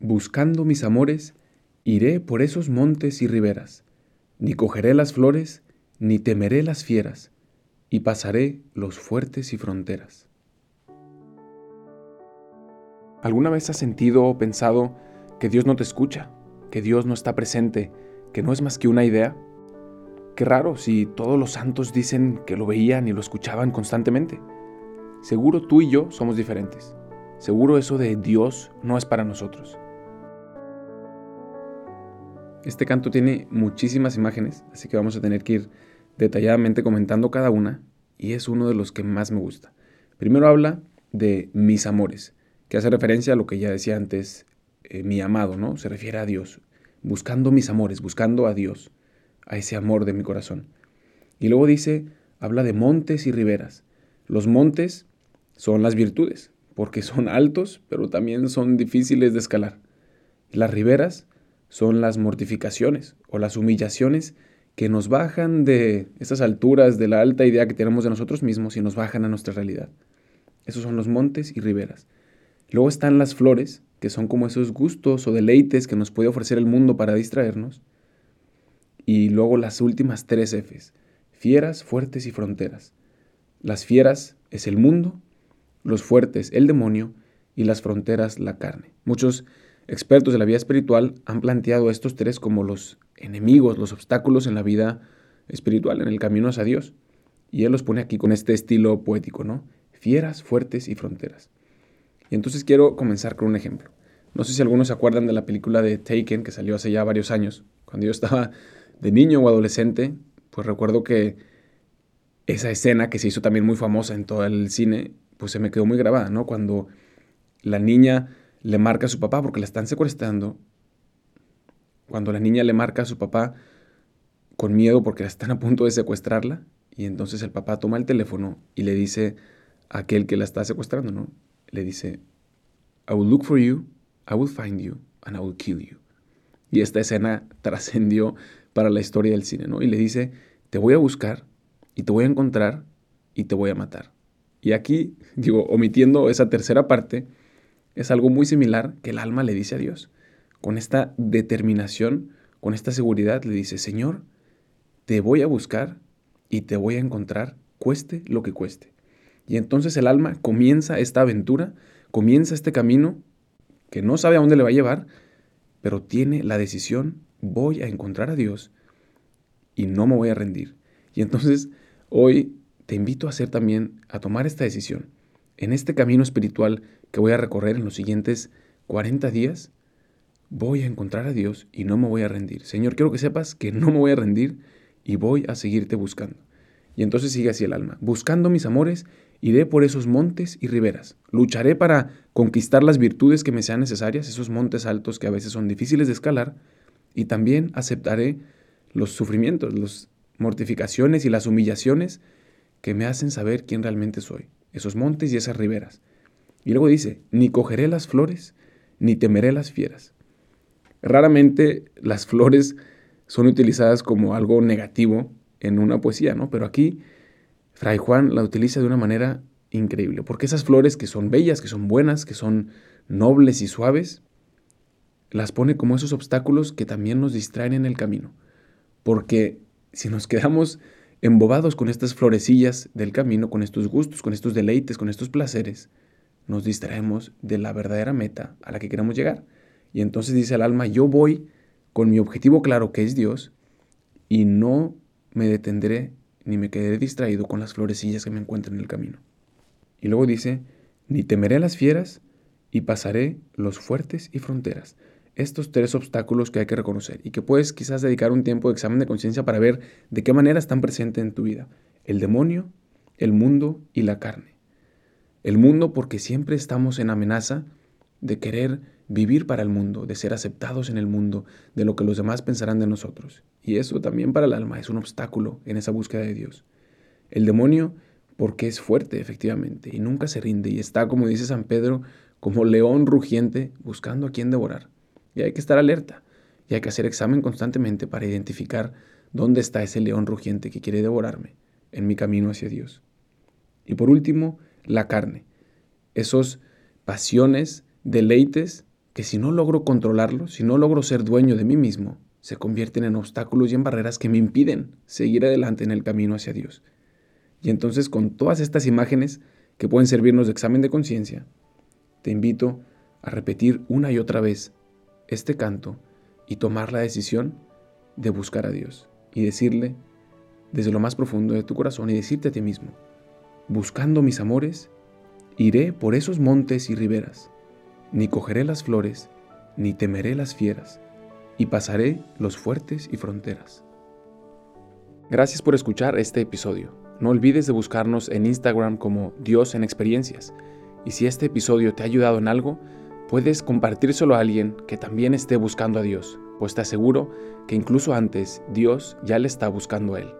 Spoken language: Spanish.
buscando mis amores, iré por esos montes y riberas, ni cogeré las flores, ni temeré las fieras, y pasaré los fuertes y fronteras. ¿Alguna vez has sentido o pensado que Dios no te escucha, que Dios no está presente, que no es más que una idea? Qué raro si todos los santos dicen que lo veían y lo escuchaban constantemente. Seguro tú y yo somos diferentes. Seguro eso de Dios no es para nosotros. Este canto tiene muchísimas imágenes, así que vamos a tener que ir detalladamente comentando cada una, y es uno de los que más me gusta. Primero habla de mis amores, que hace referencia a lo que ya decía antes, eh, mi amado, ¿no? Se refiere a Dios, buscando mis amores, buscando a Dios, a ese amor de mi corazón. Y luego dice, habla de montes y riberas. Los montes son las virtudes, porque son altos, pero también son difíciles de escalar. Las riberas son las mortificaciones o las humillaciones que nos bajan de esas alturas de la alta idea que tenemos de nosotros mismos y nos bajan a nuestra realidad. Esos son los montes y riberas. Luego están las flores, que son como esos gustos o deleites que nos puede ofrecer el mundo para distraernos. Y luego las últimas tres Fs, fieras, fuertes y fronteras. Las fieras es el mundo, los fuertes el demonio y las fronteras la carne. Muchos Expertos de la vida espiritual han planteado estos tres como los enemigos, los obstáculos en la vida espiritual, en el camino hacia Dios. Y él los pone aquí con este estilo poético, ¿no? Fieras, fuertes y fronteras. Y entonces quiero comenzar con un ejemplo. No sé si algunos se acuerdan de la película de Taken que salió hace ya varios años. Cuando yo estaba de niño o adolescente, pues recuerdo que esa escena que se hizo también muy famosa en todo el cine, pues se me quedó muy grabada, ¿no? Cuando la niña le marca a su papá porque la están secuestrando, cuando la niña le marca a su papá con miedo porque la están a punto de secuestrarla, y entonces el papá toma el teléfono y le dice a aquel que la está secuestrando, ¿no? Le dice, I will look for you, I will find you, and I will kill you. Y esta escena trascendió para la historia del cine, ¿no? Y le dice, te voy a buscar y te voy a encontrar y te voy a matar. Y aquí, digo, omitiendo esa tercera parte, es algo muy similar que el alma le dice a Dios. Con esta determinación, con esta seguridad, le dice, Señor, te voy a buscar y te voy a encontrar, cueste lo que cueste. Y entonces el alma comienza esta aventura, comienza este camino que no sabe a dónde le va a llevar, pero tiene la decisión, voy a encontrar a Dios y no me voy a rendir. Y entonces hoy te invito a hacer también, a tomar esta decisión. En este camino espiritual que voy a recorrer en los siguientes 40 días, voy a encontrar a Dios y no me voy a rendir. Señor, quiero que sepas que no me voy a rendir y voy a seguirte buscando. Y entonces sigue así el alma, buscando mis amores, iré por esos montes y riberas, lucharé para conquistar las virtudes que me sean necesarias, esos montes altos que a veces son difíciles de escalar, y también aceptaré los sufrimientos, las mortificaciones y las humillaciones que me hacen saber quién realmente soy, esos montes y esas riberas. Y luego dice, ni cogeré las flores, ni temeré las fieras. Raramente las flores son utilizadas como algo negativo en una poesía, ¿no? Pero aquí Fray Juan la utiliza de una manera increíble, porque esas flores que son bellas, que son buenas, que son nobles y suaves, las pone como esos obstáculos que también nos distraen en el camino. Porque si nos quedamos embobados con estas florecillas del camino, con estos gustos, con estos deleites, con estos placeres, nos distraemos de la verdadera meta a la que queremos llegar. Y entonces dice el alma, yo voy con mi objetivo claro que es Dios y no me detendré ni me quedaré distraído con las florecillas que me encuentro en el camino. Y luego dice, ni temeré las fieras y pasaré los fuertes y fronteras. Estos tres obstáculos que hay que reconocer y que puedes quizás dedicar un tiempo de examen de conciencia para ver de qué manera están presentes en tu vida. El demonio, el mundo y la carne. El mundo porque siempre estamos en amenaza de querer vivir para el mundo, de ser aceptados en el mundo, de lo que los demás pensarán de nosotros. Y eso también para el alma es un obstáculo en esa búsqueda de Dios. El demonio porque es fuerte efectivamente y nunca se rinde y está, como dice San Pedro, como león rugiente buscando a quien devorar. Y hay que estar alerta y hay que hacer examen constantemente para identificar dónde está ese león rugiente que quiere devorarme en mi camino hacia Dios. Y por último, la carne, esos pasiones, deleites que si no logro controlarlos, si no logro ser dueño de mí mismo, se convierten en obstáculos y en barreras que me impiden seguir adelante en el camino hacia Dios. Y entonces con todas estas imágenes que pueden servirnos de examen de conciencia, te invito a repetir una y otra vez este canto y tomar la decisión de buscar a Dios y decirle desde lo más profundo de tu corazón y decirte a ti mismo, buscando mis amores, iré por esos montes y riberas, ni cogeré las flores, ni temeré las fieras, y pasaré los fuertes y fronteras. Gracias por escuchar este episodio. No olvides de buscarnos en Instagram como Dios en Experiencias. Y si este episodio te ha ayudado en algo, puedes compartírselo a alguien que también esté buscando a Dios, pues te aseguro que incluso antes Dios ya le está buscando a él.